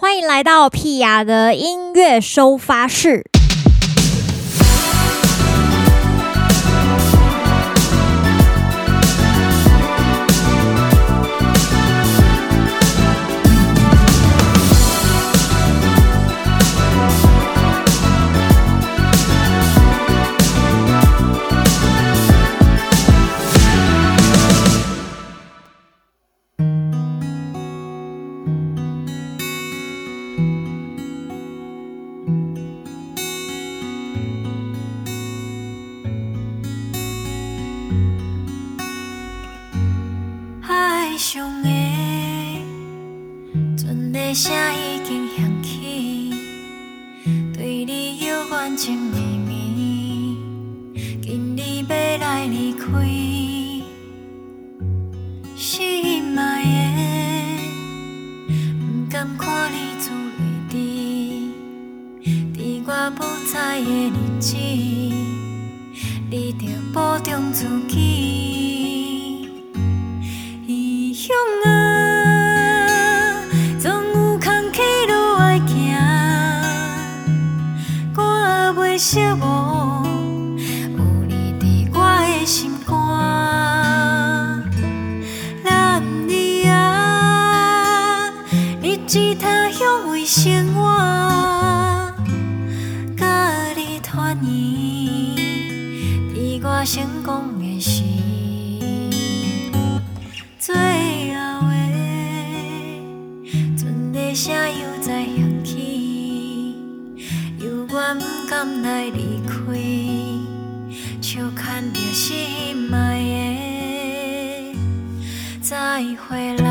欢迎来到屁雅的音乐收发室。情绵绵，今日要来离开，心爱的，不敢看你泪滴滴。在我不在的日子，你要保重自己。欢迎，伫我成功的时，最后的船底声又再响起，犹原不甘来离开，笑牵着心爱的，再回来。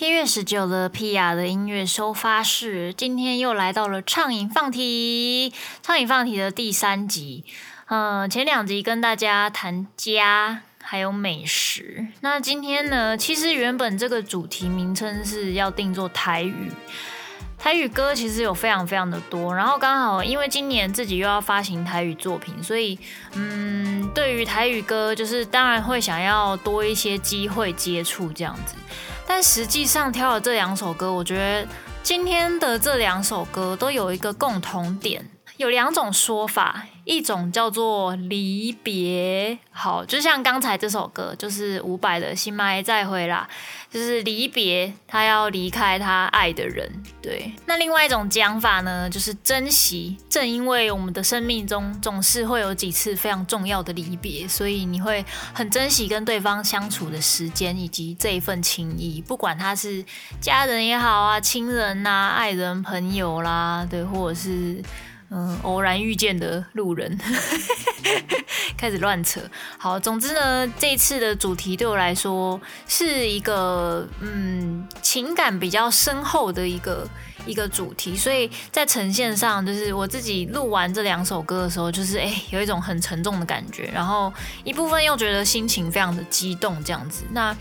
七月十九的屁雅的音乐收发室，今天又来到了畅饮放题，畅饮放题的第三集。嗯、呃，前两集跟大家谈家还有美食，那今天呢，其实原本这个主题名称是要定做台语，台语歌其实有非常非常的多，然后刚好因为今年自己又要发行台语作品，所以嗯，对于台语歌，就是当然会想要多一些机会接触这样子。但实际上挑了这两首歌，我觉得今天的这两首歌都有一个共同点，有两种说法。一种叫做离别，好，就像刚才这首歌，就是伍佰的《心麦再会》啦，就是离别，他要离开他爱的人。对，那另外一种讲法呢，就是珍惜。正因为我们的生命中总是会有几次非常重要的离别，所以你会很珍惜跟对方相处的时间以及这一份情谊，不管他是家人也好啊，亲人呐、啊，爱人、朋友啦，对，或者是。嗯，偶然遇见的路人，开始乱扯。好，总之呢，这次的主题对我来说是一个嗯情感比较深厚的一个一个主题，所以在呈现上，就是我自己录完这两首歌的时候，就是哎、有一种很沉重的感觉，然后一部分又觉得心情非常的激动，这样子。那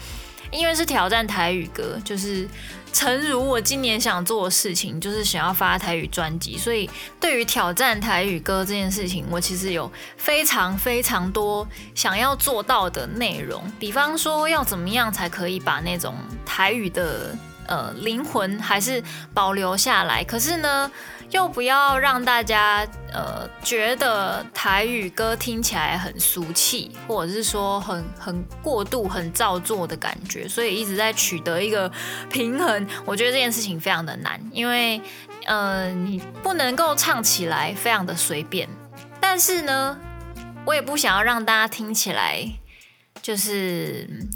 因为是挑战台语歌，就是。诚如我今年想做的事情，就是想要发台语专辑，所以对于挑战台语歌这件事情，我其实有非常非常多想要做到的内容。比方说，要怎么样才可以把那种台语的呃灵魂还是保留下来？可是呢，又不要让大家呃觉得台语歌听起来很俗气，或者是说很很过度、很造作的感觉，所以一直在取得一个平衡。我觉得这件事情非常的难，因为呃你不能够唱起来非常的随便，但是呢，我也不想要让大家听起来就是。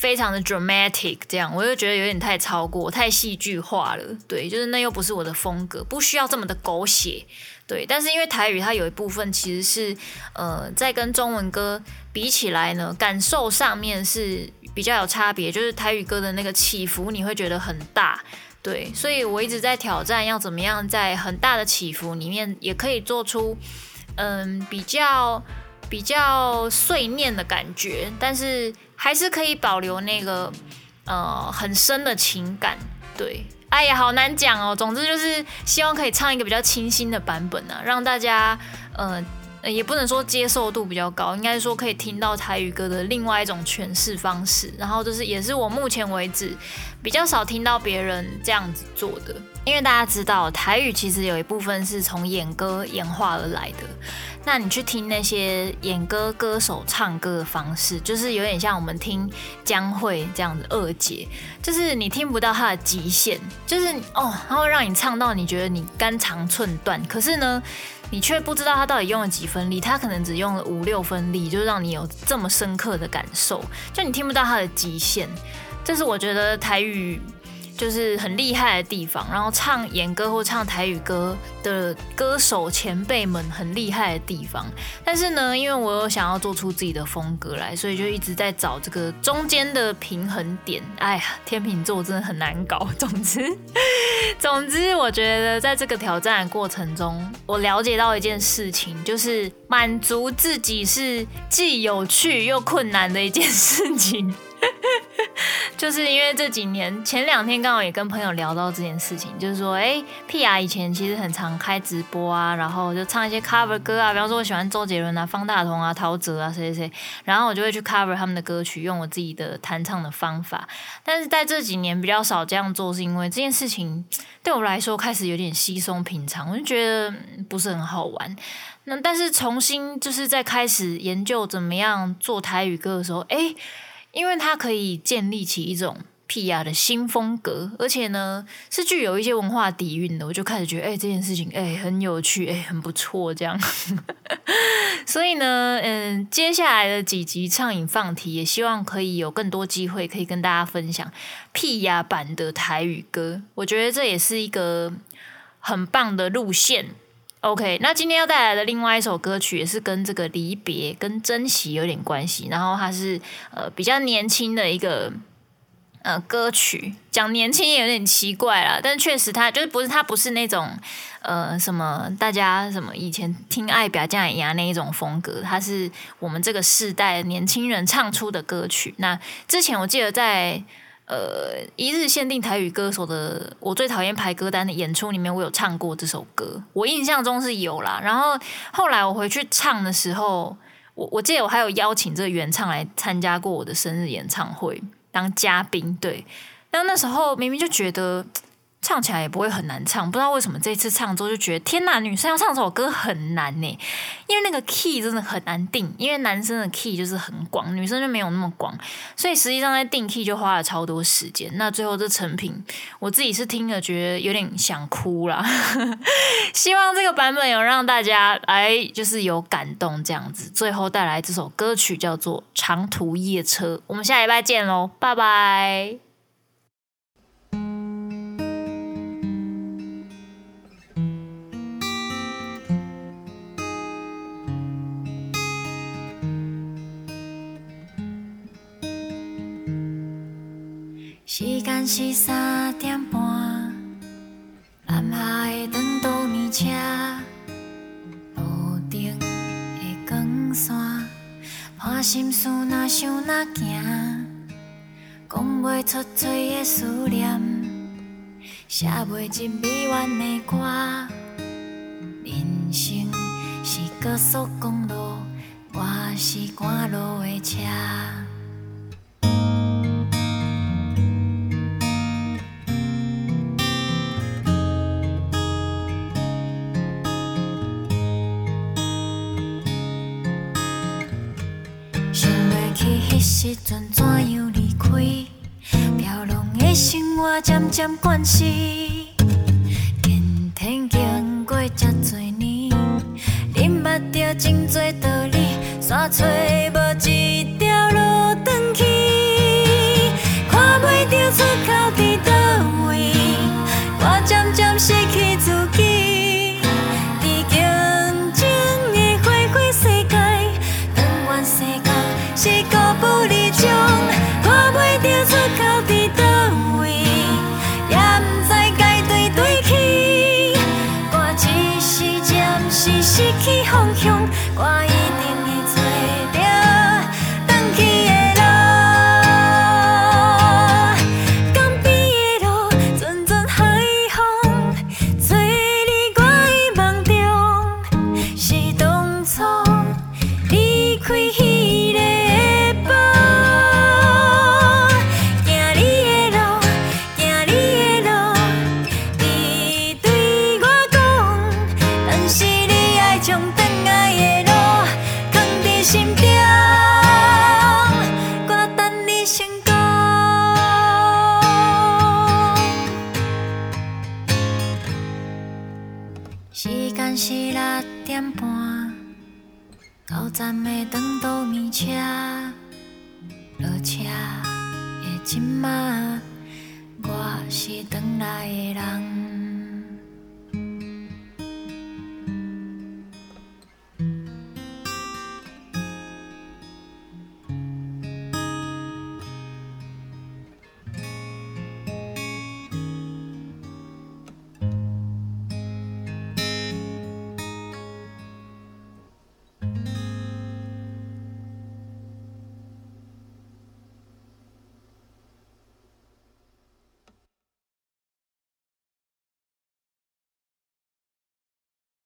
非常的 dramatic，这样我就觉得有点太超过，太戏剧化了。对，就是那又不是我的风格，不需要这么的狗血。对，但是因为台语它有一部分其实是呃，在跟中文歌比起来呢，感受上面是比较有差别，就是台语歌的那个起伏你会觉得很大。对，所以我一直在挑战要怎么样在很大的起伏里面也可以做出嗯比较比较碎念的感觉，但是。还是可以保留那个呃很深的情感，对，哎呀，好难讲哦。总之就是希望可以唱一个比较清新的版本啊，让大家呃也不能说接受度比较高，应该说可以听到台语歌的另外一种诠释方式。然后就是也是我目前为止比较少听到别人这样子做的，因为大家知道台语其实有一部分是从演歌演化而来的。那你去听那些演歌歌手唱歌的方式，就是有点像我们听江蕙这样子二姐，就是你听不到她的极限，就是哦，她会让你唱到你觉得你肝肠寸断，可是呢，你却不知道她到底用了几分力，她可能只用了五六分力，就让你有这么深刻的感受，就你听不到她的极限，这是我觉得台语。就是很厉害的地方，然后唱演歌或唱台语歌的歌手前辈们很厉害的地方。但是呢，因为我有想要做出自己的风格来，所以就一直在找这个中间的平衡点。哎呀，天秤座真的很难搞。总之，总之，我觉得在这个挑战的过程中，我了解到一件事情，就是满足自己是既有趣又困难的一件事情。就是因为这几年，前两天刚好也跟朋友聊到这件事情，就是说，哎，Pia 以前其实很常开直播啊，然后就唱一些 cover 歌啊，比方说我喜欢周杰伦啊、方大同啊、陶喆啊，谁谁谁，然后我就会去 cover 他们的歌曲，用我自己的弹唱的方法。但是在这几年比较少这样做，是因为这件事情对我来说开始有点稀松平常，我就觉得不是很好玩。那但是重新就是在开始研究怎么样做台语歌的时候，哎。因为它可以建立起一种 Pia 的新风格，而且呢是具有一些文化底蕴的，我就开始觉得，哎、欸，这件事情，哎、很有趣，哎、很不错，这样。所以呢，嗯，接下来的几集畅饮放题，也希望可以有更多机会可以跟大家分享 Pia 版的台语歌，我觉得这也是一个很棒的路线。OK，那今天要带来的另外一首歌曲也是跟这个离别跟珍惜有点关系，然后它是呃比较年轻的一个呃歌曲，讲年轻也有点奇怪啦，但确实它就是不是它不是那种呃什么大家什么以前听爱表这样一样那一种风格，它是我们这个世代年轻人唱出的歌曲。那之前我记得在。呃，一日限定台语歌手的我最讨厌排歌单的演出里面，我有唱过这首歌，我印象中是有啦。然后后来我回去唱的时候，我我记得我还有邀请这个原唱来参加过我的生日演唱会当嘉宾，对。但那时候明明就觉得。唱起来也不会很难唱，不知道为什么这次唱之后就觉得天呐，女生要唱这首歌很难呢，因为那个 key 真的很难定，因为男生的 key 就是很广，女生就没有那么广，所以实际上在定 key 就花了超多时间。那最后这成品，我自己是听了觉得有点想哭啦。希望这个版本有让大家来就是有感动这样子。最后带来这首歌曲叫做《长途夜车》，我们下礼拜见喽，拜拜。时间是三点半，南下的长途列车，路灯的光线，伴心事若想若行，讲不出嘴的思念，写不尽美怨的歌，人生是高速公路，我是赶路的车。时阵怎样离开？飘浪的生活渐渐惯习，今天经过这多年，领悟到真多道理，煞找 Why 时间是六点半，到站的长途眠车，落车的今仔，我是等来的人。